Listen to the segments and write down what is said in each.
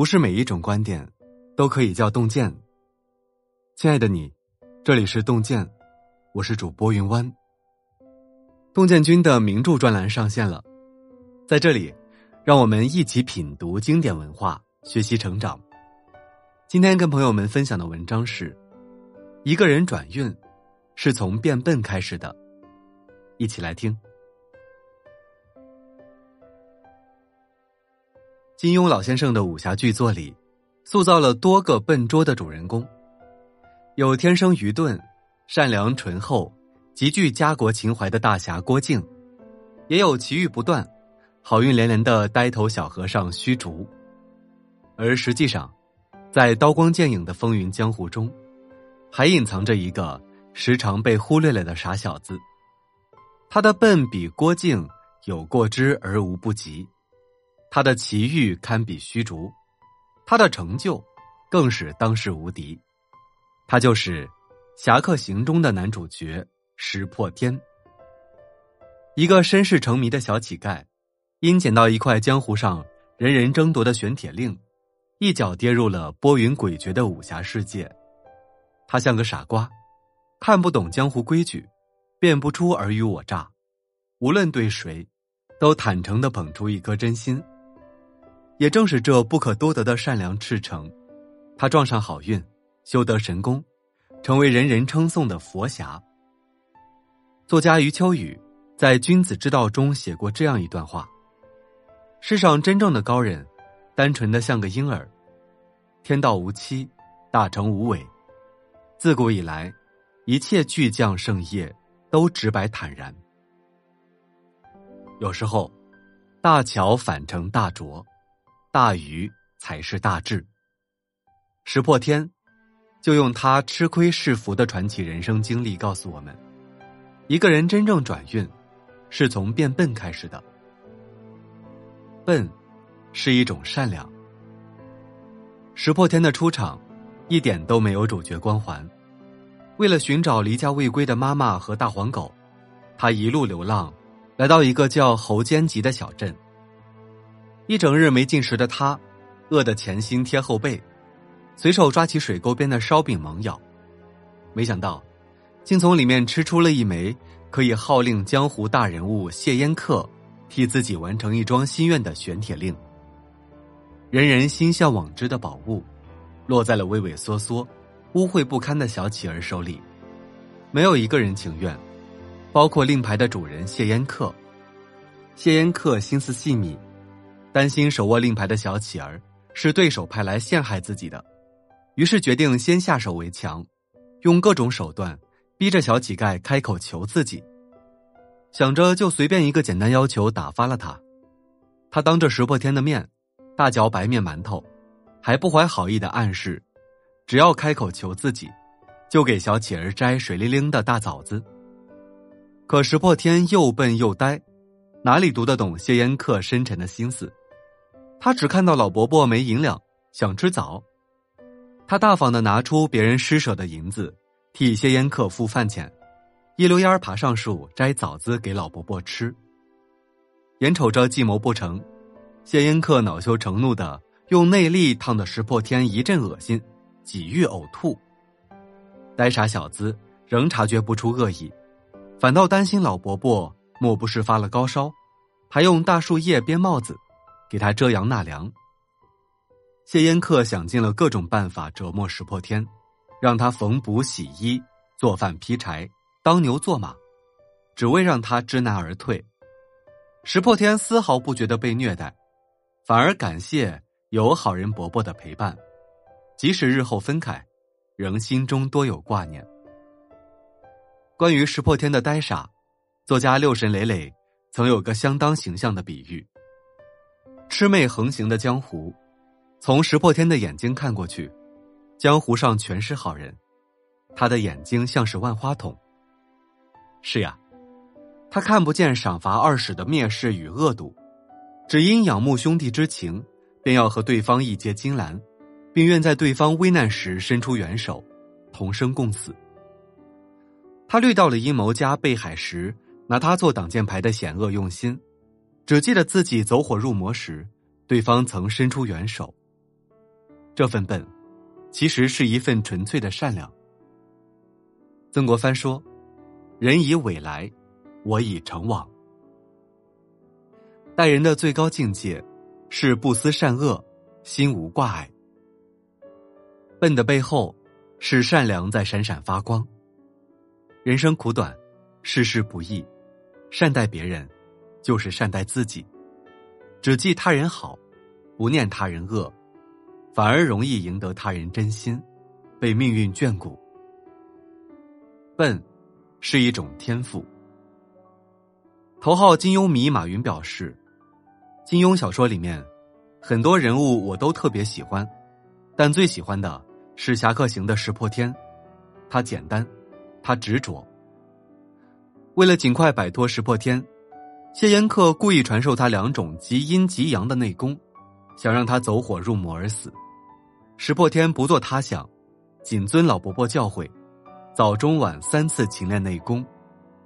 不是每一种观点都可以叫洞见。亲爱的你，这里是洞见，我是主播云湾。洞见君的名著专栏上线了，在这里，让我们一起品读经典文化，学习成长。今天跟朋友们分享的文章是：一个人转运是从变笨开始的。一起来听。金庸老先生的武侠巨作里，塑造了多个笨拙的主人公，有天生愚钝、善良醇厚、极具家国情怀的大侠郭靖，也有奇遇不断、好运连连的呆头小和尚虚竹。而实际上，在刀光剑影的风云江湖中，还隐藏着一个时常被忽略了的傻小子。他的笨比郭靖有过之而无不及。他的奇遇堪比虚竹，他的成就更是当世无敌。他就是《侠客行》中的男主角石破天。一个身世成谜的小乞丐，因捡到一块江湖上人人争夺的玄铁令，一脚跌入了波云诡谲的武侠世界。他像个傻瓜，看不懂江湖规矩，辨不出尔虞我诈，无论对谁，都坦诚的捧出一颗真心。也正是这不可多得的善良赤诚，他撞上好运，修得神功，成为人人称颂的佛侠。作家余秋雨在《君子之道》中写过这样一段话：世上真正的高人，单纯的像个婴儿，天道无欺，大成无为。自古以来，一切巨匠盛业都直白坦然。有时候，大巧反成大拙。大愚才是大智。石破天就用他吃亏是福的传奇人生经历告诉我们：一个人真正转运，是从变笨开始的。笨是一种善良。石破天的出场一点都没有主角光环。为了寻找离家未归的妈妈和大黄狗，他一路流浪，来到一个叫侯间集的小镇。一整日没进食的他，饿得前心贴后背，随手抓起水沟边的烧饼猛咬，没想到，竟从里面吃出了一枚可以号令江湖大人物谢烟客替自己完成一桩心愿的玄铁令。人人心向往之的宝物，落在了畏畏缩缩、污秽不堪的小乞儿手里，没有一个人情愿，包括令牌的主人谢烟客。谢烟客心思细密。担心手握令牌的小乞儿是对手派来陷害自己的，于是决定先下手为强，用各种手段逼着小乞丐开口求自己。想着就随便一个简单要求打发了他，他当着石破天的面大嚼白面馒头，还不怀好意的暗示，只要开口求自己，就给小乞儿摘水灵灵的大枣子。可石破天又笨又呆，哪里读得懂谢烟客深沉的心思？他只看到老伯伯没银两，想吃枣，他大方的拿出别人施舍的银子，替谢烟客付饭钱，一溜烟爬上树摘枣子给老伯伯吃。眼瞅着计谋不成，谢烟客恼羞成怒的用内力烫得石破天一阵恶心，几欲呕吐。呆傻小子仍察觉不出恶意，反倒担心老伯伯莫不是发了高烧，还用大树叶编帽子。给他遮阳纳凉。谢烟客想尽了各种办法折磨石破天，让他缝补、洗衣、做饭、劈柴、当牛做马，只为让他知难而退。石破天丝毫不觉得被虐待，反而感谢有好人伯伯的陪伴，即使日后分开，仍心中多有挂念。关于石破天的呆傻，作家六神磊磊曾有个相当形象的比喻。魑魅横行的江湖，从石破天的眼睛看过去，江湖上全是好人，他的眼睛像是万花筒。是呀，他看不见赏罚二使的蔑视与恶毒，只因仰慕兄弟之情，便要和对方一结金兰，并愿在对方危难时伸出援手，同生共死。他虑到了阴谋家贝海石拿他做挡箭牌的险恶用心。只记得自己走火入魔时，对方曾伸出援手，这份笨，其实是一份纯粹的善良。曾国藩说：“人以伟来，我以诚往。”待人的最高境界是不思善恶，心无挂碍。笨的背后是善良在闪闪发光。人生苦短，世事不易，善待别人就是善待自己。只记他人好，不念他人恶，反而容易赢得他人真心，被命运眷顾。笨，是一种天赋。头号金庸迷马云表示，金庸小说里面很多人物我都特别喜欢，但最喜欢的是《侠客行》的石破天，他简单，他执着。为了尽快摆脱石破天。谢烟客故意传授他两种极阴极阳的内功，想让他走火入魔而死。石破天不做他想，谨遵老伯伯教诲，早中晚三次勤练内功，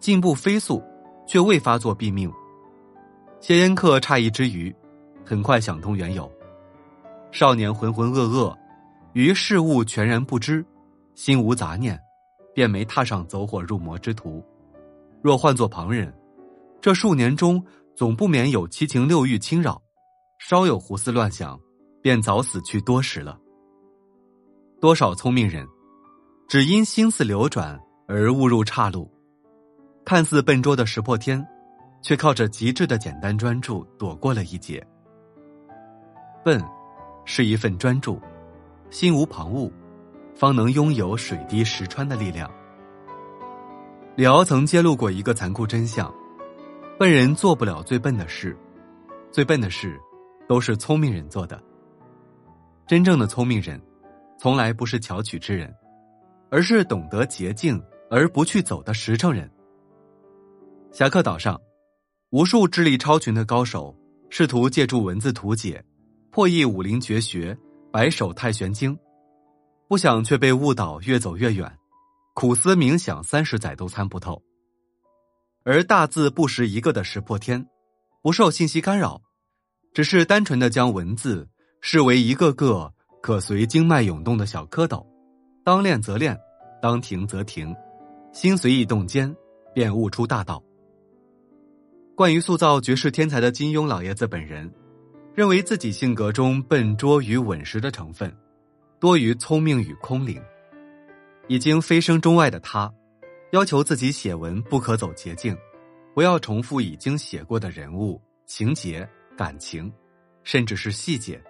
进步飞速，却未发作毙命。谢烟客诧异之余，很快想通缘由。少年浑浑噩噩，于事物全然不知，心无杂念，便没踏上走火入魔之途。若换做旁人，这数年中，总不免有七情六欲侵扰，稍有胡思乱想，便早死去多时了。多少聪明人，只因心思流转而误入岔路。看似笨拙的石破天，却靠着极致的简单专注躲过了一劫。笨，是一份专注，心无旁骛，方能拥有水滴石穿的力量。李敖曾揭露过一个残酷真相。笨人做不了最笨的事，最笨的事，都是聪明人做的。真正的聪明人，从来不是巧取之人，而是懂得捷径而不去走的实诚人。侠客岛上，无数智力超群的高手试图借助文字图解，破译武林绝学《白手太玄经》，不想却被误导，越走越远，苦思冥想三十载都参不透。而大字不识一个的石破天，不受信息干扰，只是单纯的将文字视为一个个可随经脉涌动的小蝌蚪，当练则练，当停则停，心随意动间，便悟出大道。关于塑造绝世天才的金庸老爷子本人，认为自己性格中笨拙与稳实的成分，多于聪明与空灵，已经飞升中外的他。要求自己写文不可走捷径，不要重复已经写过的人物、情节、感情，甚至是细节。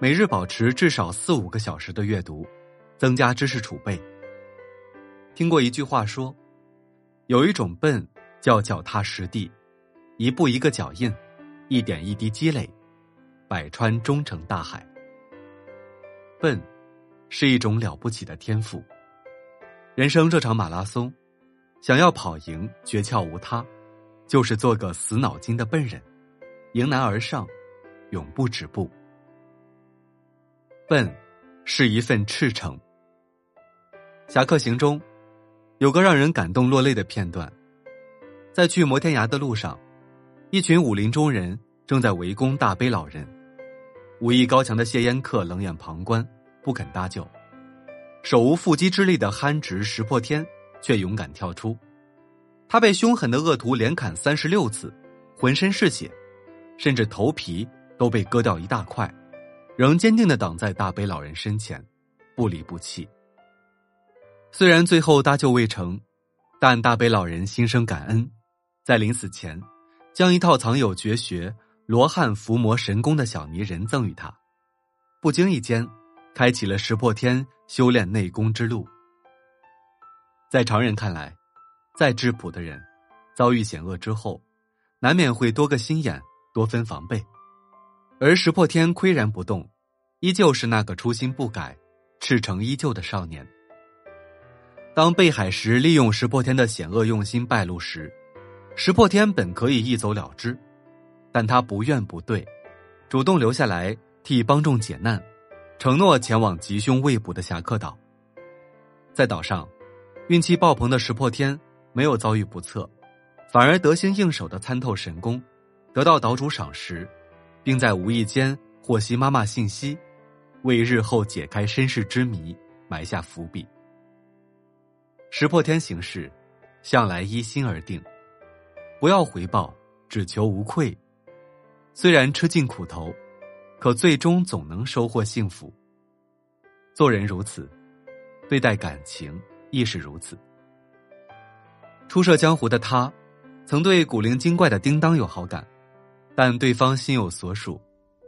每日保持至少四五个小时的阅读，增加知识储备。听过一句话说，有一种笨叫脚踏实地，一步一个脚印，一点一滴积累，百川终成大海。笨，是一种了不起的天赋。人生这场马拉松。想要跑赢，诀窍无他，就是做个死脑筋的笨人，迎难而上，永不止步。笨，是一份赤诚。《侠客行》中，有个让人感动落泪的片段，在去摩天崖的路上，一群武林中人正在围攻大悲老人，武艺高强的谢烟客冷眼旁观，不肯搭救，手无缚鸡之力的憨直石破天。却勇敢跳出，他被凶狠的恶徒连砍三十六次，浑身是血，甚至头皮都被割掉一大块，仍坚定的挡在大悲老人身前，不离不弃。虽然最后搭救未成，但大悲老人心生感恩，在临死前，将一套藏有绝学罗汉伏魔神功的小泥人赠予他，不经意间，开启了石破天修炼内功之路。在常人看来，再质朴的人，遭遇险恶之后，难免会多个心眼，多分防备。而石破天岿然不动，依旧是那个初心不改、赤诚依旧的少年。当贝海石利用石破天的险恶用心败露时，石破天本可以一走了之，但他不怨不对，主动留下来替帮众解难，承诺前往吉凶未卜的侠客岛。在岛上。运气爆棚的石破天没有遭遇不测，反而得心应手的参透神功，得到岛主赏识，并在无意间获悉妈妈信息，为日后解开身世之谜埋下伏笔。石破天行事，向来依心而定，不要回报，只求无愧。虽然吃尽苦头，可最终总能收获幸福。做人如此，对待感情亦是如此。初涉江湖的他，曾对古灵精怪的叮当有好感，但对方心有所属，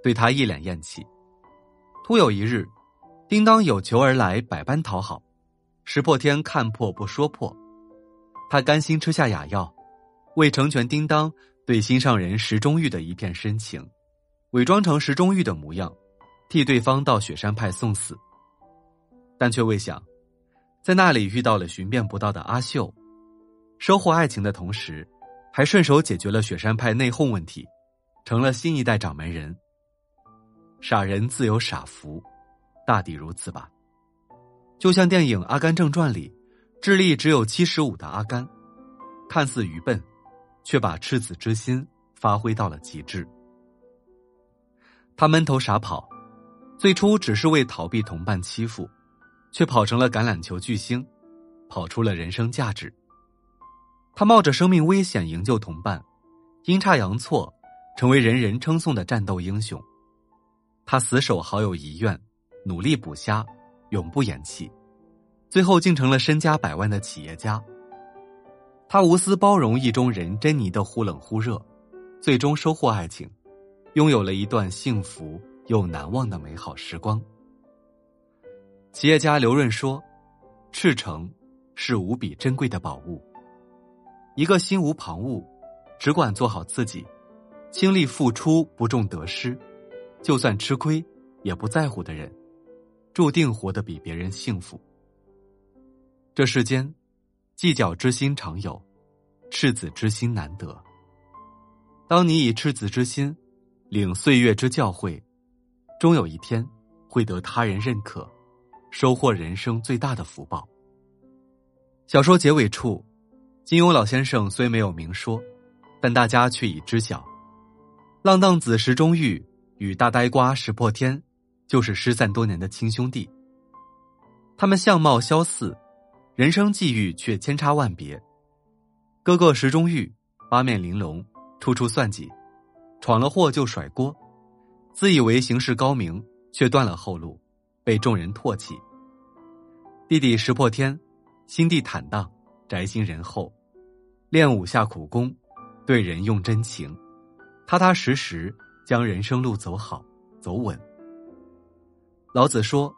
对他一脸厌弃。突有一日，叮当有求而来，百般讨好。石破天看破不说破，他甘心吃下哑药，为成全叮当对心上人石中玉的一片深情，伪装成石中玉的模样，替对方到雪山派送死。但却未想，在那里遇到了寻遍不到的阿秀。收获爱情的同时，还顺手解决了雪山派内讧问题，成了新一代掌门人。傻人自有傻福，大抵如此吧。就像电影《阿甘正传》里，智力只有七十五的阿甘，看似愚笨，却把赤子之心发挥到了极致。他闷头傻跑，最初只是为逃避同伴欺负，却跑成了橄榄球巨星，跑出了人生价值。他冒着生命危险营救同伴，阴差阳错，成为人人称颂的战斗英雄。他死守好友遗愿，努力捕虾，永不言弃，最后竟成了身家百万的企业家。他无私包容意中人珍妮的忽冷忽热，最终收获爱情，拥有了一段幸福又难忘的美好时光。企业家刘润说：“赤诚是无比珍贵的宝物。”一个心无旁骛，只管做好自己，倾力付出，不重得失，就算吃亏也不在乎的人，注定活得比别人幸福。这世间，计较之心常有，赤子之心难得。当你以赤子之心领岁月之教诲，终有一天会得他人认可，收获人生最大的福报。小说结尾处。金庸老先生虽没有明说，但大家却已知晓，浪荡子石中玉与大呆瓜石破天，就是失散多年的亲兄弟。他们相貌相似，人生际遇却千差万别。哥哥石中玉八面玲珑，处处算计，闯了祸就甩锅，自以为行事高明，却断了后路，被众人唾弃。弟弟石破天，心地坦荡。宅心仁厚，练武下苦功，对人用真情，踏踏实实将人生路走好走稳。老子说：“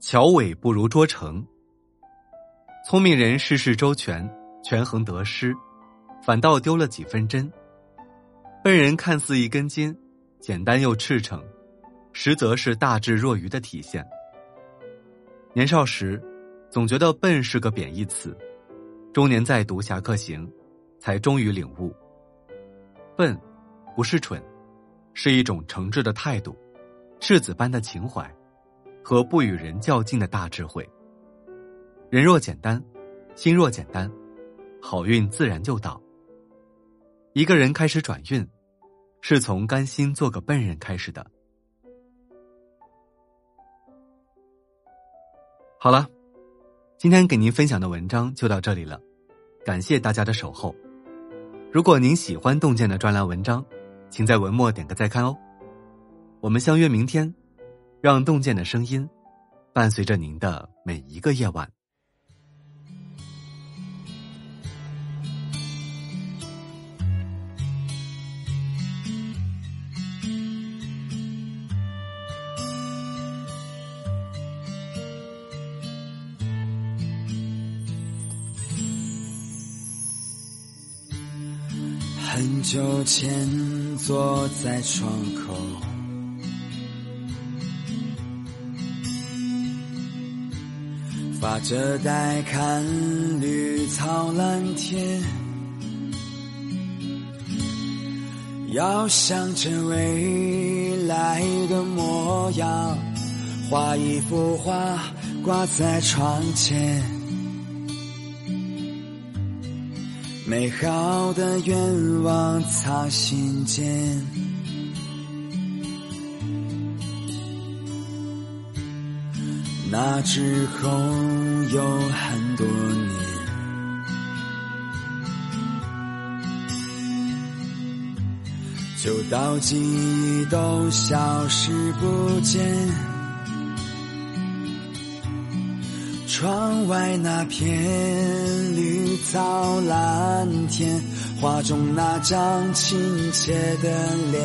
巧伪不如拙诚。”聪明人事事周全，权衡得失，反倒丢了几分真。笨人看似一根筋，简单又赤诚，实则是大智若愚的体现。年少时，总觉得笨是个贬义词。中年在读《侠客行》，才终于领悟：笨，不是蠢，是一种诚挚的态度，赤子般的情怀，和不与人较劲的大智慧。人若简单，心若简单，好运自然就到。一个人开始转运，是从甘心做个笨人开始的。好了。今天给您分享的文章就到这里了，感谢大家的守候。如果您喜欢洞见的专栏文章，请在文末点个再看哦。我们相约明天，让洞见的声音伴随着您的每一个夜晚。就前，坐在窗口，发着呆看绿草蓝天，遥想着未来的模样，画一幅画挂在窗前。美好的愿望藏心间，那之后有很多年，就到记忆都消失不见。窗外那片绿草蓝天，画中那张亲切的脸。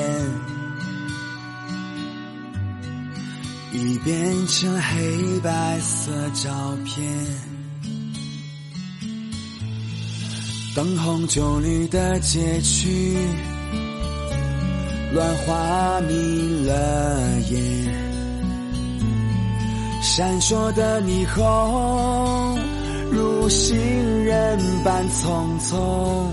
已变成黑白色照片，灯红酒绿的街区，乱花迷了眼，闪烁的霓虹如行人般匆匆。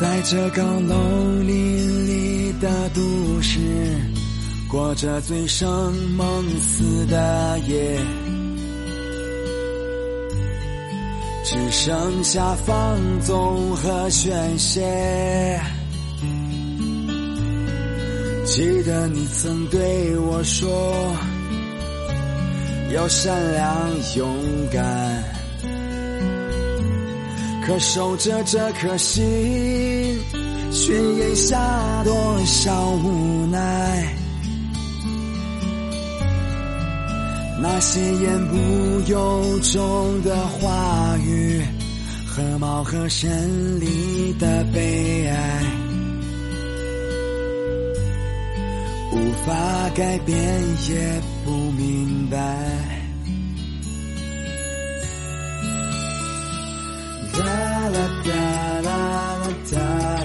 在这高楼林立的都市，过着醉生梦死的夜，只剩下放纵和宣泄。记得你曾对我说，要善良勇敢。可守着这颗心，却咽下多少无奈？那些言不由衷的话语，和貌合神离的悲哀，无法改变也不明白。哒啦哒啦啦哒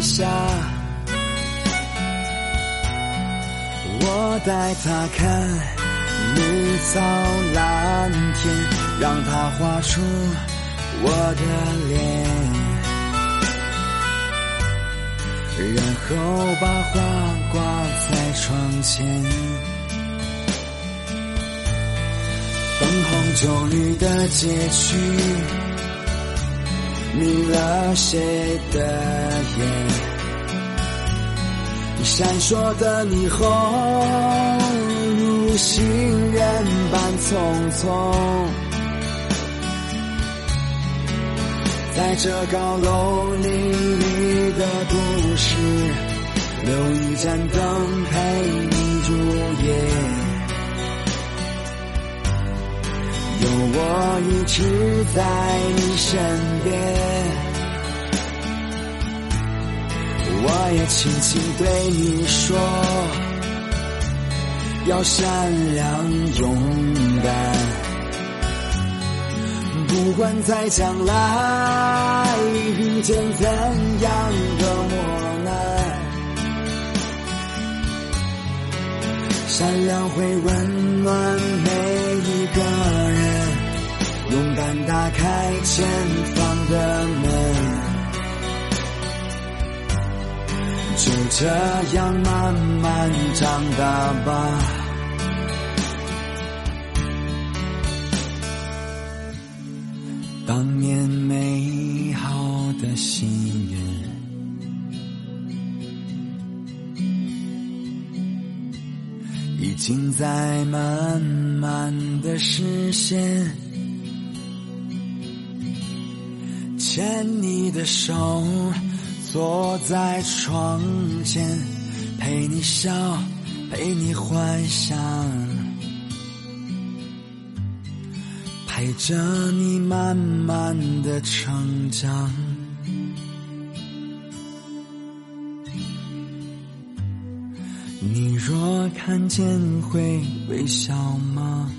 下。我带他看绿草蓝天，让他画出我的脸。然后把画挂在窗前，灯红酒绿的街区，迷了谁的眼？闪烁的霓虹如行人般匆匆。在这高楼林立的都市，留一盏灯陪你入夜，我一直在你身边，我也轻轻对你说，要善良勇敢。不管在将来遇见怎样的磨难，善良会温暖每。打开前方的门，就这样慢慢长大吧。当年美好的心愿，已经在慢慢的实现。牵你的手，坐在窗前，陪你笑，陪你幻想。陪着你慢慢的成长，你若看见会微笑吗？